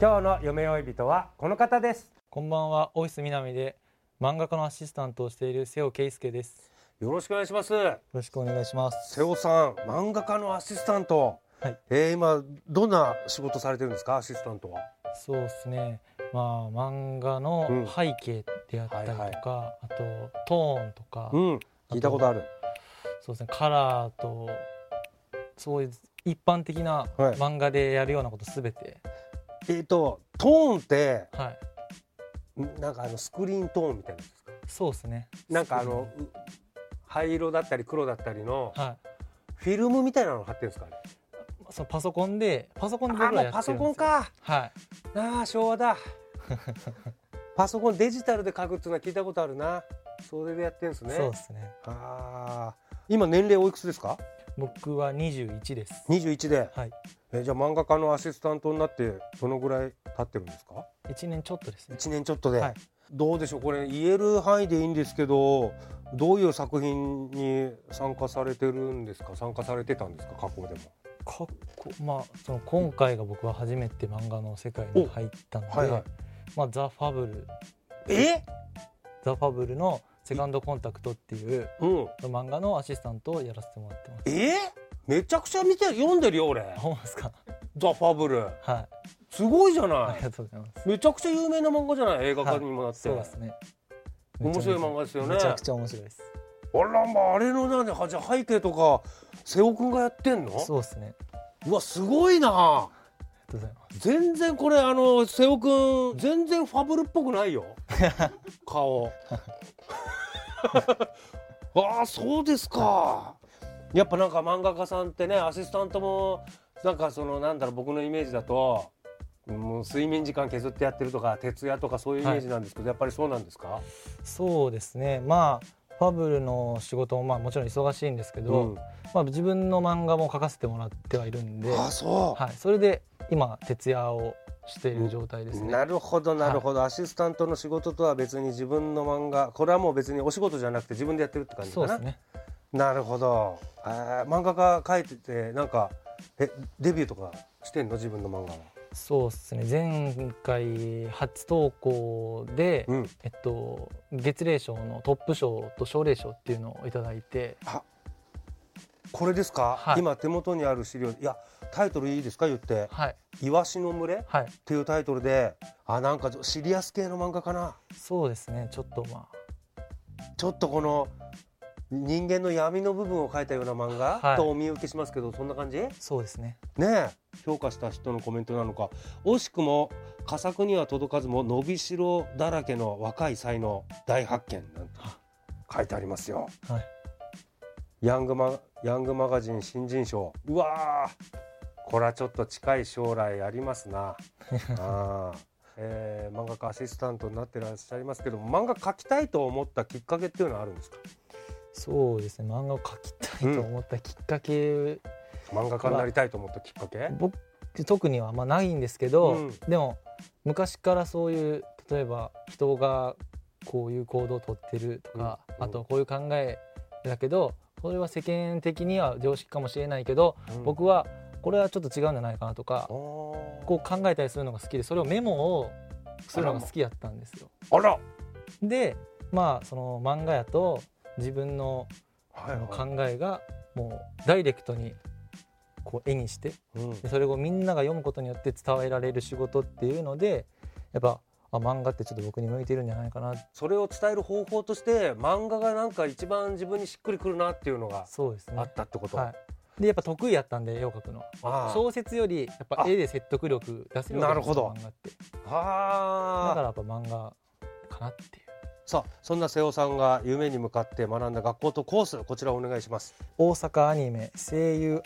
今日の夢追い人はこの方です。こんばんは、オフィス南で漫画家のアシスタントをしている瀬尾圭介です。よろしくお願いします。よろしくお願いします。瀬尾さん漫画家のアシスタント。はい、えー、今どんな仕事されてるんですか？アシスタントは。そうですね。まあ漫画のうん。背景であったりとか、はいはあとトーンとか、うん。聞いたことある。そうですね、カラーとそういう一般的なはい。漫画でやるようなことすべて、えっ、とトーンってはい、んなんかあのスクリーントーンみたいなやつですか？そうですね。なんかあのう灰色だったり黒だったりのはい。フィルムみたいなの貼ってるんですか？ねそのパソコンでパソコンであ僕パソってるんですよ。コンかはい。ああ昭和だ パソコンデジタルで書くっていうのは聞いたことあるなそれでやってるんですねそうですね。ああ今年齢おいくつですか？僕は21です。21で？はい。えじゃあ漫画家のアシスタントになってどのぐらい経ってるんですか？1年ちょっとですね。1年ちょっとで、はい。どうでしょう？これ言える範囲でいいんですけどどういう作品に参加されてるんですか？参加されてたんですか？過去でも。かっこまあその今回が僕は初めて漫画の世界に入ったので、はいはい。まあザファブルえ？ザファブルのセカンドコンタクトっていううん漫画のアシスタントをやらせてもらってます。えめちゃくちゃ見て読んでるよ俺ほんすか？ザ・ファブルはい。すごいじゃあないりがとうございます。めちゃくちゃ有名な漫画じゃない？映画化にもなって、そうですね。面白い漫画ですよねめちゃくちゃ面白いです。あらまああれのなんではじ背景とか瀬尾くんがやってんの？そうですね。うわすごいなありがとうございます。全然これあの瀬尾くん全然ファブルっぽくないよ顔 ああそうですか。やっぱなんか漫画家さんってねアシスタントもなんかそのなんだろう僕のイメージだともう睡眠時間削ってやってるとか徹夜とかそういうイメージなんですけど、やっぱりそうなんですか、そうですね。まあファブルの仕事もまあもちろん忙しいんですけど、うん。まあ自分の漫画も書かせてもらってはいるんで、あそう、はい。それで今徹夜をしている状態ですね。なるほどなるほど、アシスタントの仕事とは別に自分の漫画これはもう別にお仕事じゃなくて自分でやってるって感じかな。そうですね。なるほど。あー漫画家描いててなんかえデビューとかしてんの？自分の漫画は。そうですね。前回初投稿で、うん。えっと月齢賞のトップ賞と奨励賞っていうのをいただいて。これですか、はい。今手元にある資料。いやタイトルいいですか？言って。はい「イワシの群れ」っはい。ていうタイトルで。あなんかシリアス系の漫画かな？そうですね。ちょっとまちょっとこの人間の闇の部分を描いたような漫画、はい。とお見受けしますけどそんな感じ？あそうですね。ねえ。評価した人のコメントなのか。惜しくも佳作には届かずも伸びしろだらけの若い才能大発見。なんて書いてありますよ。はい。ヤングマヤングマガジン新人賞。うわーこれはちょっと近い将来ありますな。あー。えー漫画家アシスタントになってらっしゃいますけど漫画描きたいと思ったきっかけっていうのはあるんですか？そうですね。漫画を描きたいと思ったきっかけ、漫画家になりたいと思ったきっかけ？僕特にはまあないんですけど、うん。でも昔からそういう例えば人がこういう行動をとってるとか、うん。あとこういう考えだけどそれは世間的には常識かもしれないけど、うん。僕はこれはちょっと違うんじゃないかなとか、ここう考えたりするのが好きでそれをメモをするのが好きだったんですよ。あら。でまあその漫画やと自分の考えがもうダイレクトにこう絵にしてうん。でそれをみんなが読むことによって伝えられる仕事っていうのでやっぱあ漫画ってちょっと僕に向いてるんじゃないかな。それを伝える方法として漫画がなんか一番自分にしっくりくるなっていうのがそうですね。あったってこと、はい、でやっぱ得意やったんで絵を描くの。あ小説よりやっぱ絵で説得力出せるわけですよなるほど。漫画って。ああ。だからやっぱ漫画かなっていう。さあそんな瀬尾さんが夢に向かって学んだ学校とコースこちらお願いします。大阪アニメ声優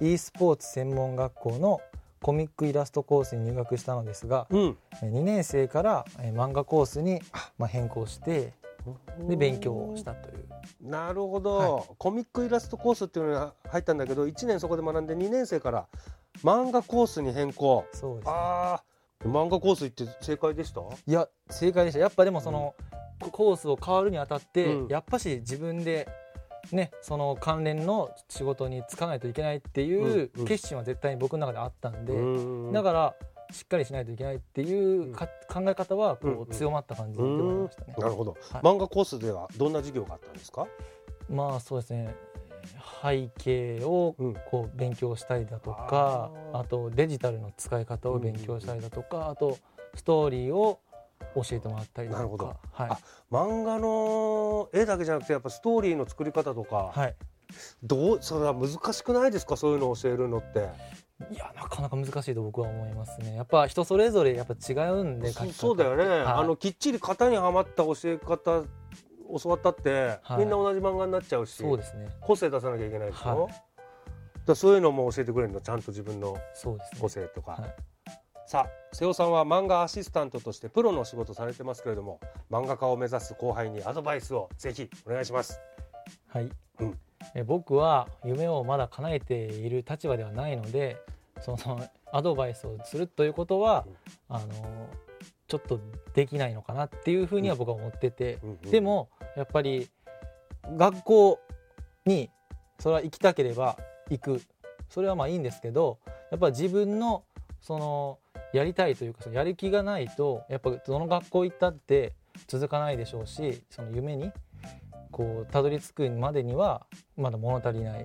&e スポーツ専門学校のコミックイラストコースに入学したのですがうん。2年生からえー漫画コースにまあ変更してで勉強をしたという。なるほど、はコミックイラストコースっていうのに入ったんだけど1年そこで学んで2年生から漫画コースに変更。そうです。ねああ漫画コース行って正解でした？いや正解でした。やっぱでもその、コースを変わるにあたって、うん。やっぱし自分でねその関連の仕事に就かないといけないっていううんうん。決心は絶対に僕の中であったんで、うん。だからしっかりしないといけないっていうか、考え方はこうんううん。強まった感じでましたね。なるほど、はい。漫画コースではどんな授業があったんですか？まあそうですね。背景をうん。こう勉強したりだとか、あー。あとデジタルの使い方を勉強したりだとか、あとストーリーを教えてもらったりだとなるほど。かはい。あ漫画の絵だけじゃなくてやっぱストーリーの作り方とか、はい。どうそれは難しくないですか？そういうのを教えるのっていやなかなか難しいと僕は思いますね。やっぱ人それぞれやっぱ違うんでそうだよね、はい。あのきっちり型にはまった教え方教わったって、はい。みんな同じ漫画になっちゃうしそうですね。個性出さなきゃいけないでしょ、はい。だそういうのも教えてくれるのちゃんと自分の個性とか、はい。さあ瀬尾さんは漫画アシスタントとしてプロの仕事されてますけれども漫画家を目指す後輩にアドバイスをぜひお願いします。はい、うん。え僕は夢をまだ叶えている立場ではないのでその アドバイスをするということは、あのちょっとできないのかなっていうふうには僕は思ってて、でもやっぱり学校にそれは行きたければ行く。それはまあいいんですけどやっぱ自分のそのやりたいというかそのやる気がないとやっぱどの学校行ったって続かないでしょうしその夢にこうたどり着くまでにはまだ物足りない。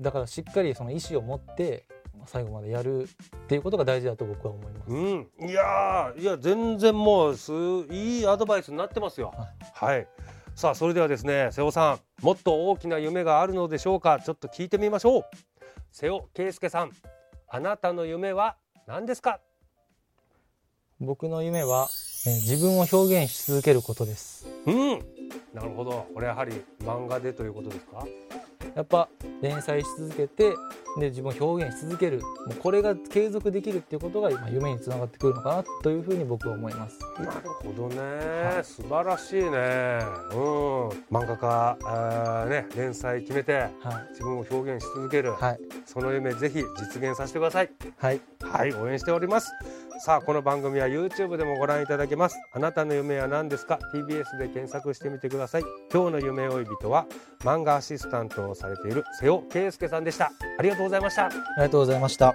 だからしっかりその意思を持って最後までやるっていうことが大事だと僕は思います。うん、いやーいや全然もうすいいアドバイスになってますよ。はい、さあそれではですね瀬尾さんもっと大きな夢があるのでしょうか？ちょっと聞いてみましょう。瀬尾圭介さんあなたの夢は何ですか？僕の夢は、えー自分を表現し続けることです。うんなるほど。これやはり漫画でということですか？やっぱ連載し続けてで自分を表現し続ける。もうこれが継続できるっていうことが今夢につながってくるのかなというふうに僕は思います。なるほどね、はい。素晴らしいね。うん。漫画家あーね連載決めてはい。自分を表現し続ける、はい。その夢ぜひ実現させてください。はい。はい応援しておりますさあこの番組は YouTube でもご覧いただけます。あなたの夢は何ですか？TBS で検索してみてください。今日の夢追い人は漫画アシスタントをされている瀬尾圭介さんでした。ありがとうございました。ありがとうございました。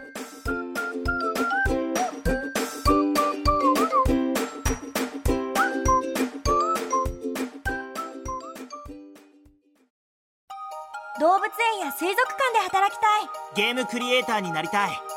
動物園や水族館で働きたい。ゲームクリエイターになりたい